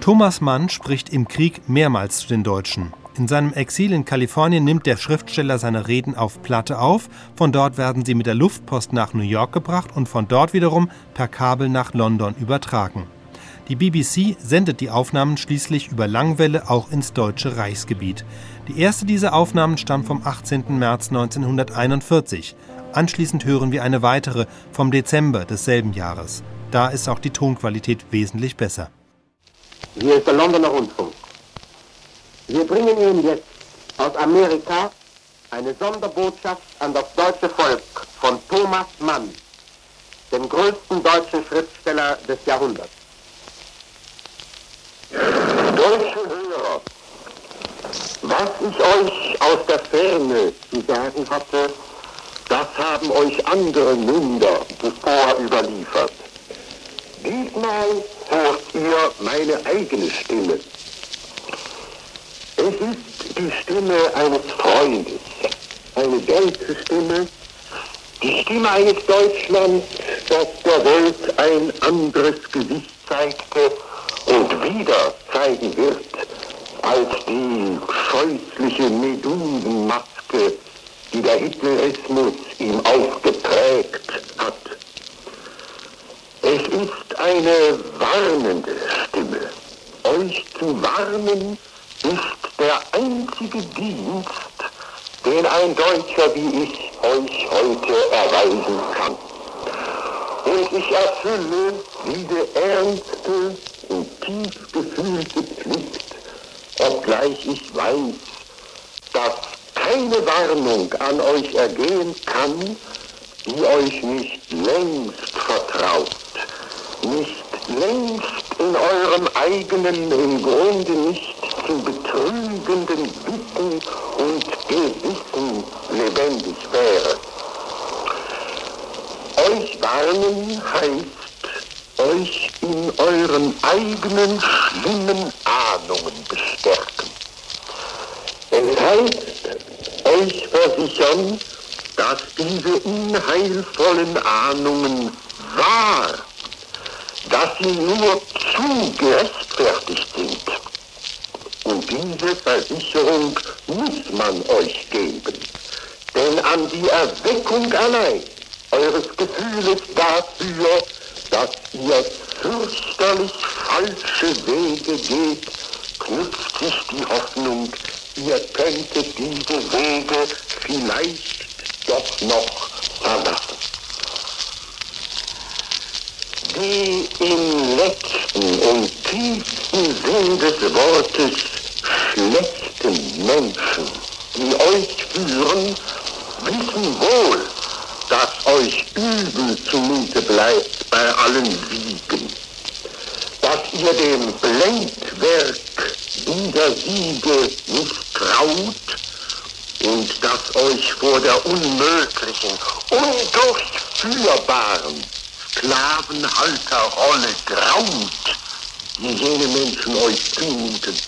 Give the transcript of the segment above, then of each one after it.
Thomas Mann spricht im Krieg mehrmals zu den Deutschen. In seinem Exil in Kalifornien nimmt der Schriftsteller seine Reden auf Platte auf, von dort werden sie mit der Luftpost nach New York gebracht und von dort wiederum per Kabel nach London übertragen. Die BBC sendet die Aufnahmen schließlich über Langwelle auch ins deutsche Reichsgebiet. Die erste dieser Aufnahmen stammt vom 18. März 1941. Anschließend hören wir eine weitere vom Dezember desselben Jahres. Da ist auch die Tonqualität wesentlich besser. Hier ist der Londoner Rundfunk. Wir bringen Ihnen jetzt aus Amerika eine Sonderbotschaft an das deutsche Volk von Thomas Mann, dem größten deutschen Schriftsteller des Jahrhunderts. Deutsche Hörer, was ich euch aus der Ferne zu sagen hatte, das haben euch andere Münder zuvor überliefert. Diesmal hört ihr meine eigene Stimme. Es ist die Stimme eines Freundes, eine deutsche Stimme, die Stimme eines Deutschlands, das der Welt ein anderes Gesicht zeigte und wieder zeigen wird als die scheußliche Medusenmaske, die der Hitlerismus ihm aufgeprägt hat. Es ist eine warnende Stimme. Euch zu warnen ist der einzige Dienst, den ein Deutscher wie ich euch heute erweisen kann. Und ich erfülle diese ernste und tief gefühlte Pflicht, obgleich ich weiß, dass keine Warnung an euch ergehen kann, die euch nicht längst vertraut, nicht längst in eurem eigenen, im Grunde nicht zu betrügenden Wissen und Gewissen lebendig wäre. Euch warnen heißt, euch in euren eigenen schlimmen Ahnungen bestärken. Es heißt, euch versichern, dass diese unheilvollen Ahnungen wahr, dass sie nur zu gerechtfertigt sind. Und diese Versicherung muss man euch geben. Denn an die Erweckung allein eures Gefühles dafür, dass ihr fürchterlich falsche Wege geht, knüpft sich die Hoffnung, ihr könntet diese Wege vielleicht doch noch Die im letzten und tiefsten Sinn des Wortes schlechten Menschen, die euch führen, wissen wohl, dass euch übel zumute bleibt bei allen Siegen, dass ihr dem Blendwerk dieser Siege nicht traut und dass euch vor der unmöglichen, undurchführbaren Sklavenhalterrolle graut, die jene Menschen euch zumuten.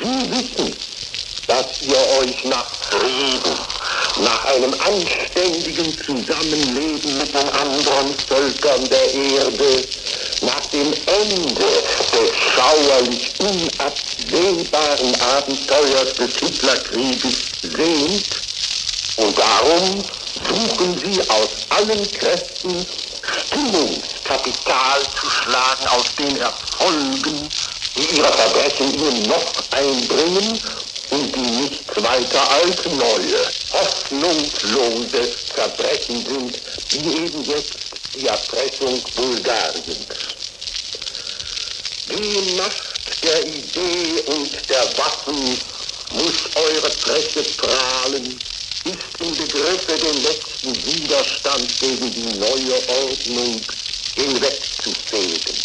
Sie wissen, dass ihr euch nach Frieden, nach einem anständigen Zusammenleben mit den anderen Völkern der Erde, nach dem Ende des schauerlich unabsehbaren Abenteuers des Hitlerkrieges sehnt. Und darum suchen sie aus allen Kräften Stimmungskapital zu schlagen aus den Erfolgen, die ihre Verbrechen ihnen noch einbringen und die nichts weiter als neue, hoffnungslose Verbrechen sind, wie eben jetzt die Erpressung Bulgariens. Die Macht der Idee und der Waffen muss eure Presse prahlen, ist im Begriffe, den letzten Widerstand gegen die neue Ordnung hinwegzufegen.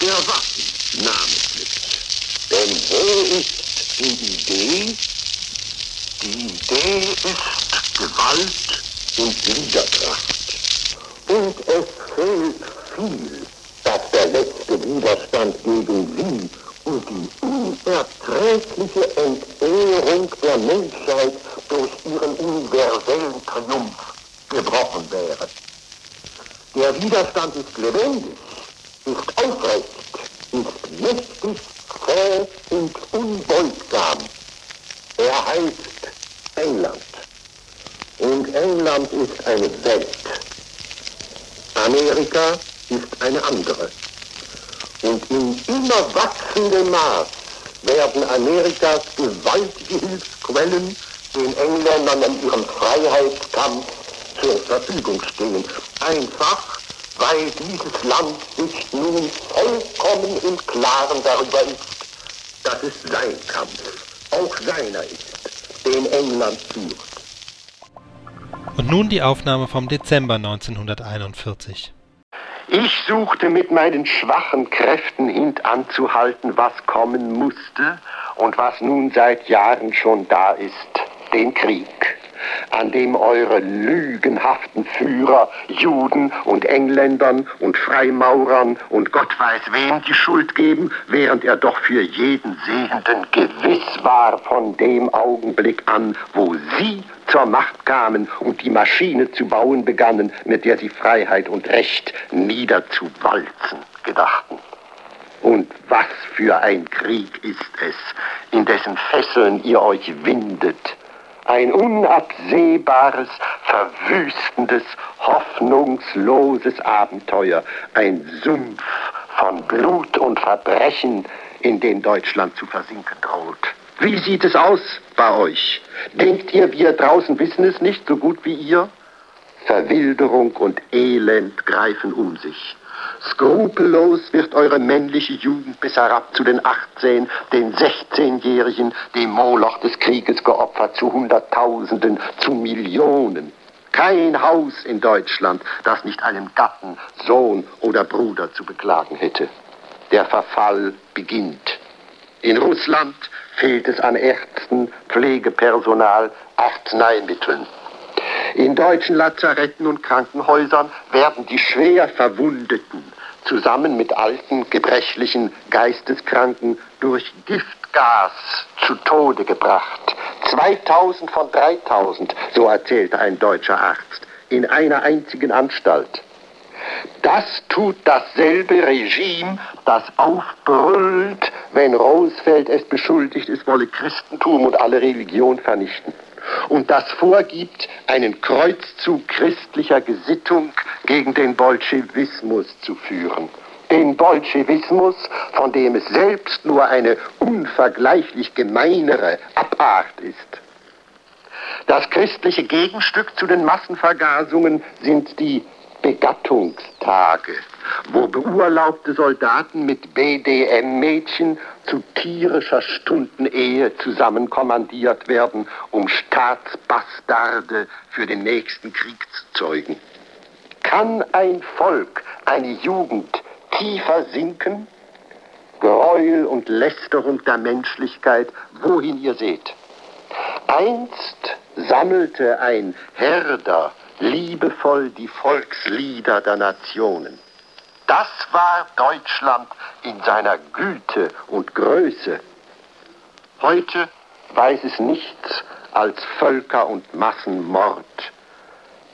Der Waffen namentlich. Denn wo ist die Idee? Die Idee ist Gewalt und Widerkraft. Und es fehlt viel, dass der letzte Widerstand gegen sie und die unerträgliche Entehrung der Menschheit durch ihren universellen Triumph gebrochen wäre. Der Widerstand ist lebendig, ist aufrecht, ist mächtig, zäh und unbeugsam. Er heißt England. Und England ist eine Welt. Amerika ist eine andere. In immer wachsendem Maß werden Amerikas gewaltige Hilfsquellen den Engländern in ihrem Freiheitskampf zur Verfügung stehen. Einfach, weil dieses Land sich nun vollkommen im Klaren darüber ist, dass es sein Kampf, auch seiner ist, den England führt. Und nun die Aufnahme vom Dezember 1941. Ich suchte mit meinen schwachen Kräften hintanzuhalten, was kommen musste und was nun seit Jahren schon da ist, den Krieg an dem eure lügenhaften Führer Juden und Engländern und Freimaurern und Gott weiß wem die Schuld geben, während er doch für jeden Sehenden gewiss war von dem Augenblick an, wo sie zur Macht kamen und die Maschine zu bauen begannen, mit der sie Freiheit und Recht niederzuwalzen gedachten. Und was für ein Krieg ist es, in dessen Fesseln ihr euch windet, ein unabsehbares, verwüstendes, hoffnungsloses Abenteuer, ein Sumpf von Blut und Verbrechen, in den Deutschland zu versinken droht. Wie sieht es aus bei euch? Denkt ihr, wir draußen wissen es nicht so gut wie ihr? Verwilderung und Elend greifen um sich. Skrupellos wird eure männliche Jugend bis herab zu den 18, den 16-Jährigen, dem Moloch des Krieges geopfert, zu Hunderttausenden, zu Millionen. Kein Haus in Deutschland, das nicht einen Gatten, Sohn oder Bruder zu beklagen hätte. Der Verfall beginnt. In Russland fehlt es an Ärzten, Pflegepersonal, Arzneimitteln. In deutschen Lazaretten und Krankenhäusern werden die schwer Verwundeten zusammen mit alten, gebrechlichen, Geisteskranken durch Giftgas zu Tode gebracht. 2000 von 3000, so erzählte ein deutscher Arzt, in einer einzigen Anstalt. Das tut dasselbe Regime, das aufbrüllt, wenn Roosevelt es beschuldigt, es wolle Christentum und alle Religion vernichten und das vorgibt, einen Kreuzzug christlicher Gesittung gegen den Bolschewismus zu führen. Den Bolschewismus, von dem es selbst nur eine unvergleichlich gemeinere Abart ist. Das christliche Gegenstück zu den Massenvergasungen sind die Begattungstage, wo beurlaubte Soldaten mit BDM-Mädchen zu tierischer Stundenehe zusammenkommandiert werden, um Staatsbastarde für den nächsten Krieg zu zeugen. Kann ein Volk, eine Jugend tiefer sinken? Gräuel und Lästerung der Menschlichkeit, wohin ihr seht. Einst sammelte ein Herder liebevoll die Volkslieder der Nationen. Das war Deutschland in seiner Güte und Größe. Heute weiß es nichts als Völker- und Massenmord,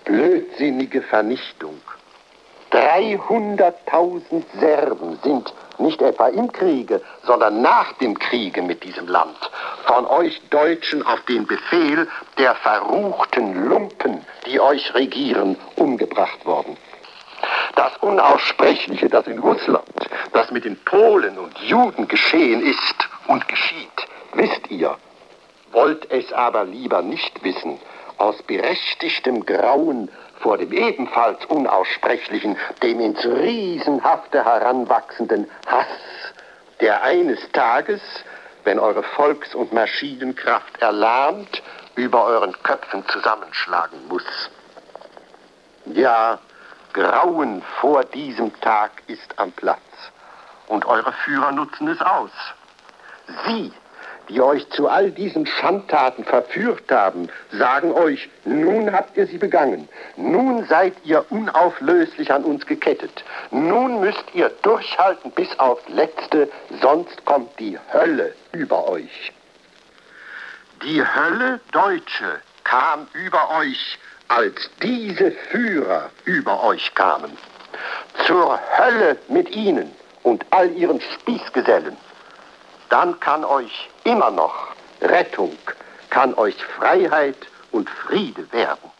blödsinnige Vernichtung. 300.000 Serben sind nicht etwa im Kriege, sondern nach dem Kriege mit diesem Land von euch Deutschen auf den Befehl der verruchten Lumpen, die euch regieren, umgebracht worden. Das Unaussprechliche, das in Russland, das mit den Polen und Juden geschehen ist und geschieht, wisst ihr, wollt es aber lieber nicht wissen, aus berechtigtem Grauen vor dem ebenfalls Unaussprechlichen, dem ins Riesenhafte heranwachsenden Hass, der eines Tages, wenn eure Volks- und Maschinenkraft erlahmt, über euren Köpfen zusammenschlagen muss. Ja, Grauen vor diesem Tag ist am Platz. Und eure Führer nutzen es aus. Sie die euch zu all diesen Schandtaten verführt haben, sagen euch, nun habt ihr sie begangen, nun seid ihr unauflöslich an uns gekettet, nun müsst ihr durchhalten bis aufs Letzte, sonst kommt die Hölle über euch. Die Hölle Deutsche kam über euch, als diese Führer über euch kamen. Zur Hölle mit ihnen und all ihren Spießgesellen, dann kann euch immer noch Rettung, kann euch Freiheit und Friede werden.